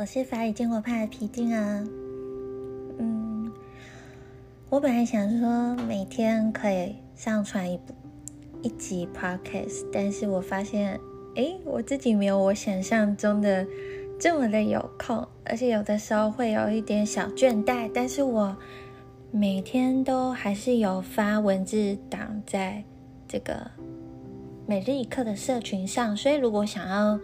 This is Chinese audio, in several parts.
我是法语建国派的皮丁啊。嗯，我本来想说每天可以上传一部一集 podcast，但是我发现，哎，我自己没有我想象中的这么的有空，而且有的时候会有一点小倦怠。但是我每天都还是有发文字档在这个每日一课的社群上，所以如果想要。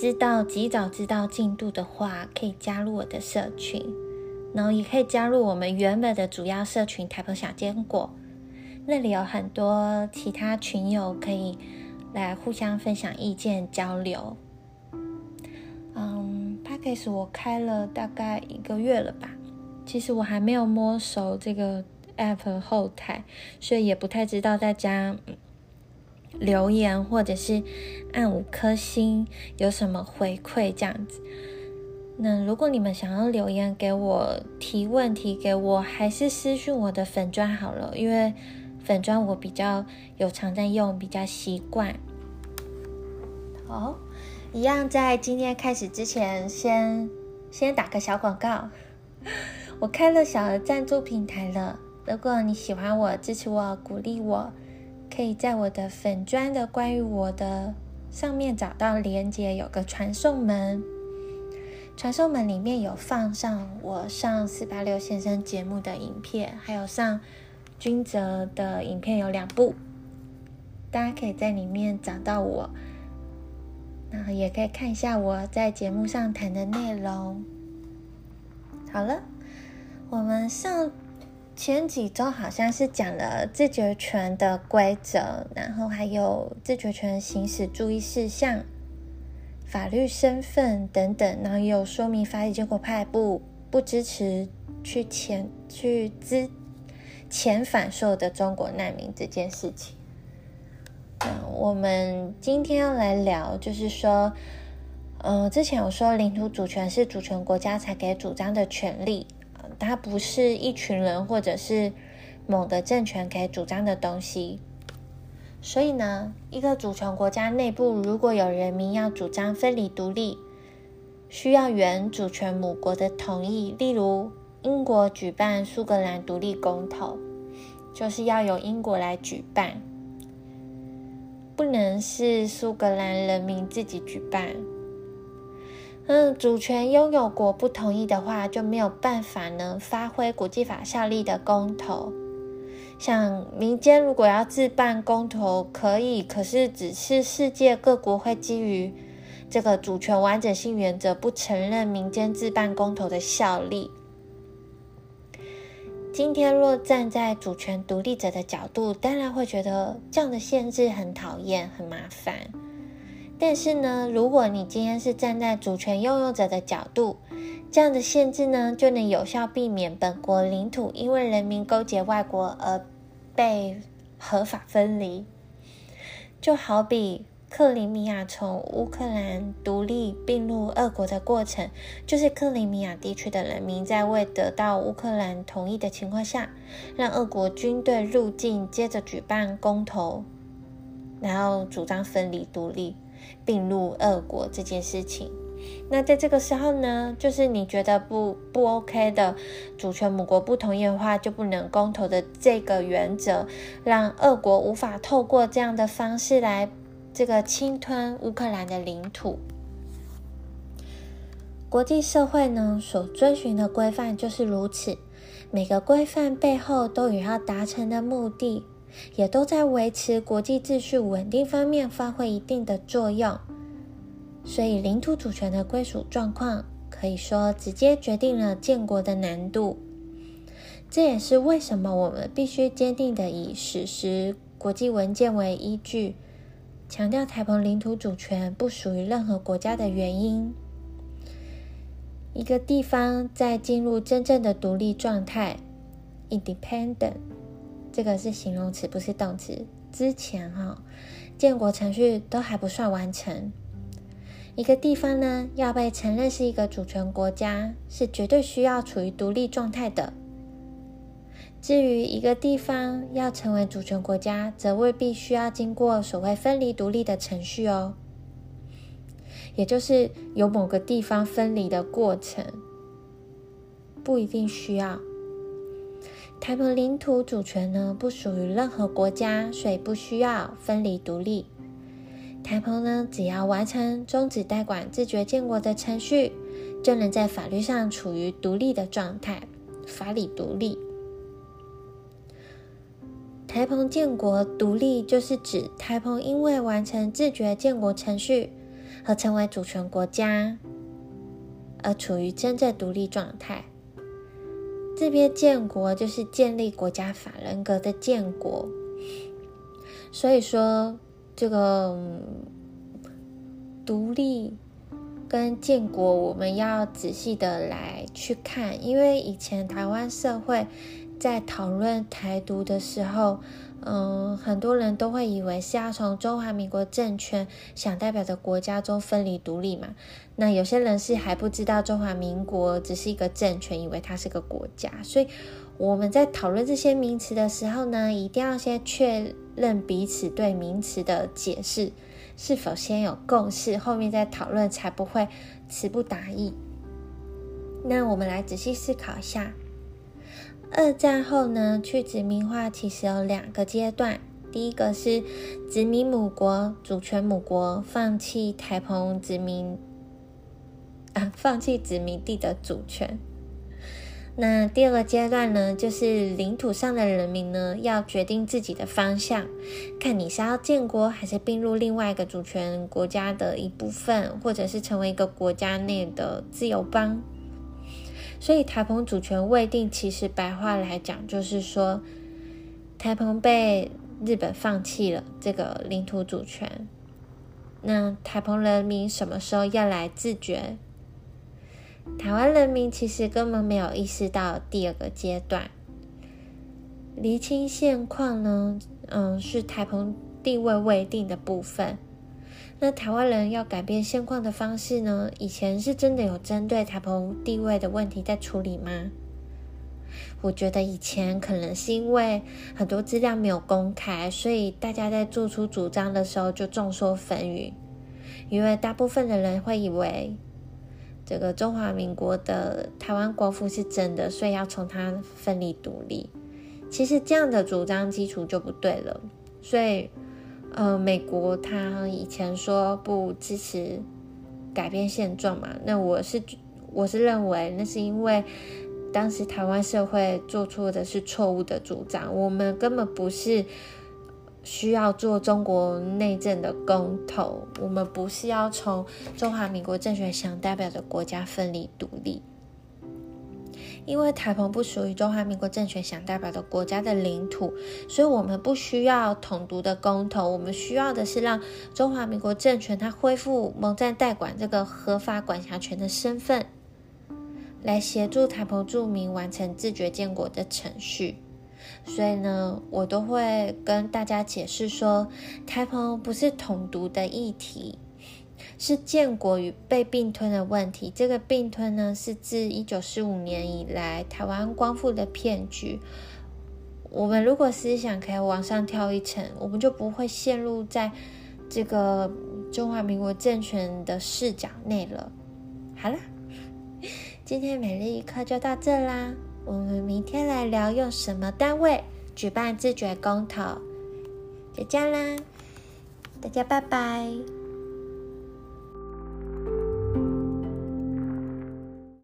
知道及早知道进度的话，可以加入我的社群，然后也可以加入我们原本的主要社群台北小坚果，那里有很多其他群友可以来互相分享意见交流。嗯 p a c k a g e 我开了大概一个月了吧，其实我还没有摸熟这个 App 后台，所以也不太知道大家。留言或者是按五颗星，有什么回馈这样子？那如果你们想要留言给我提问题给我，还是私讯我的粉砖好了，因为粉砖我比较有常在用，比较习惯。好，一样在今天开始之前，先先打个小广告。我开了小额赞助平台了，如果你喜欢我，支持我，鼓励我。可以在我的粉砖的关于我的上面找到连接，有个传送门。传送门里面有放上我上四八六先生节目的影片，还有上君泽的影片有两部，大家可以在里面找到我，然后也可以看一下我在节目上谈的内容。好了，我们上。前几周好像是讲了自觉权的规则，然后还有自觉权行使注意事项、法律身份等等，然后也有说明法理结果派不不支持去遣去资遣返所有的中国难民这件事情。嗯，我们今天要来聊，就是说，嗯，之前有说领土主权是主权国家才给主张的权利。它不是一群人或者是某个政权可以主张的东西，所以呢，一个主权国家内部如果有人民要主张分离独立，需要原主权母国的同意。例如，英国举办苏格兰独立公投，就是要由英国来举办，不能是苏格兰人民自己举办。嗯，主权拥有国不同意的话，就没有办法能发挥国际法效力的公投。像民间如果要自办公投，可以，可是只是世界各国会基于这个主权完整性原则，不承认民间自办公投的效力。今天若站在主权独立者的角度，当然会觉得这样的限制很讨厌、很麻烦。但是呢，如果你今天是站在主权拥有者的角度，这样的限制呢，就能有效避免本国领土因为人民勾结外国而被合法分离。就好比克里米亚从乌克兰独立并入俄国的过程，就是克里米亚地区的人民在未得到乌克兰同意的情况下，让俄国军队入境，接着举办公投，然后主张分离独立。并入俄国这件事情，那在这个时候呢，就是你觉得不不 OK 的主权母国不同意的话，就不能公投的这个原则，让俄国无法透过这样的方式来这个侵吞乌克兰的领土。国际社会呢所遵循的规范就是如此，每个规范背后都有要达成的目的。也都在维持国际秩序稳定方面发挥一定的作用，所以领土主权的归属状况可以说直接决定了建国的难度。这也是为什么我们必须坚定的以史实、国际文件为依据，强调台澎领土主权不属于任何国家的原因。一个地方在进入真正的独立状态 （independent）。这个是形容词，不是动词。之前哈，建国程序都还不算完成。一个地方呢，要被承认是一个主权国家，是绝对需要处于独立状态的。至于一个地方要成为主权国家，则未必需要经过所谓分离独立的程序哦。也就是有某个地方分离的过程，不一定需要。台澎领土主权呢，不属于任何国家，所以不需要分离独立。台澎呢，只要完成终止代管自觉建国的程序，就能在法律上处于独立的状态，法理独立。台澎建国独立，就是指台澎因为完成自觉建国程序和成为主权国家，而处于真正独立状态。这边建国就是建立国家法人格的建国，所以说这个独立跟建国，我们要仔细的来去看，因为以前台湾社会在讨论台独的时候。嗯，很多人都会以为是要从中华民国政权想代表的国家中分离独立嘛？那有些人是还不知道中华民国只是一个政权，以为它是个国家。所以我们在讨论这些名词的时候呢，一定要先确认彼此对名词的解释是否先有共识，后面再讨论才不会词不达意。那我们来仔细思考一下。二战后呢，去殖民化其实有两个阶段。第一个是殖民母国、主权母国放弃台澎殖民啊，放弃殖民地的主权。那第二个阶段呢，就是领土上的人民呢，要决定自己的方向，看你是要建国，还是并入另外一个主权国家的一部分，或者是成为一个国家内的自由邦。所以台澎主权未定，其实白话来讲就是说，台澎被日本放弃了这个领土主权。那台澎人民什么时候要来自觉？台湾人民其实根本没有意识到第二个阶段，厘清现况呢，嗯，是台澎地位未定的部分。那台湾人要改变现况的方式呢？以前是真的有针对台澎地位的问题在处理吗？我觉得以前可能是因为很多资料没有公开，所以大家在做出主张的时候就众说纷纭。因为大部分的人会以为这个中华民国的台湾国父是真的，所以要从他分离独立。其实这样的主张基础就不对了，所以。呃，美国他以前说不支持改变现状嘛？那我是我是认为那是因为当时台湾社会做出的是错误的主张，我们根本不是需要做中国内政的公投，我们不是要从中华民国政权想代表的国家分离独立。因为台澎不属于中华民国政权想代表的国家的领土，所以我们不需要统独的公投，我们需要的是让中华民国政权它恢复蒙在代管这个合法管辖权的身份，来协助台澎住民完成自觉建国的程序。所以呢，我都会跟大家解释说，台澎不是统独的议题。是建国与被并吞的问题。这个并吞呢，是自一九四五年以来台湾光复的骗局。我们如果思想可以往上跳一层，我们就不会陷入在这个中华民国政权的视角内了。好了，今天每日一课就到这啦。我们明天来聊用什么单位举办自觉公投，就这样啦。大家拜拜。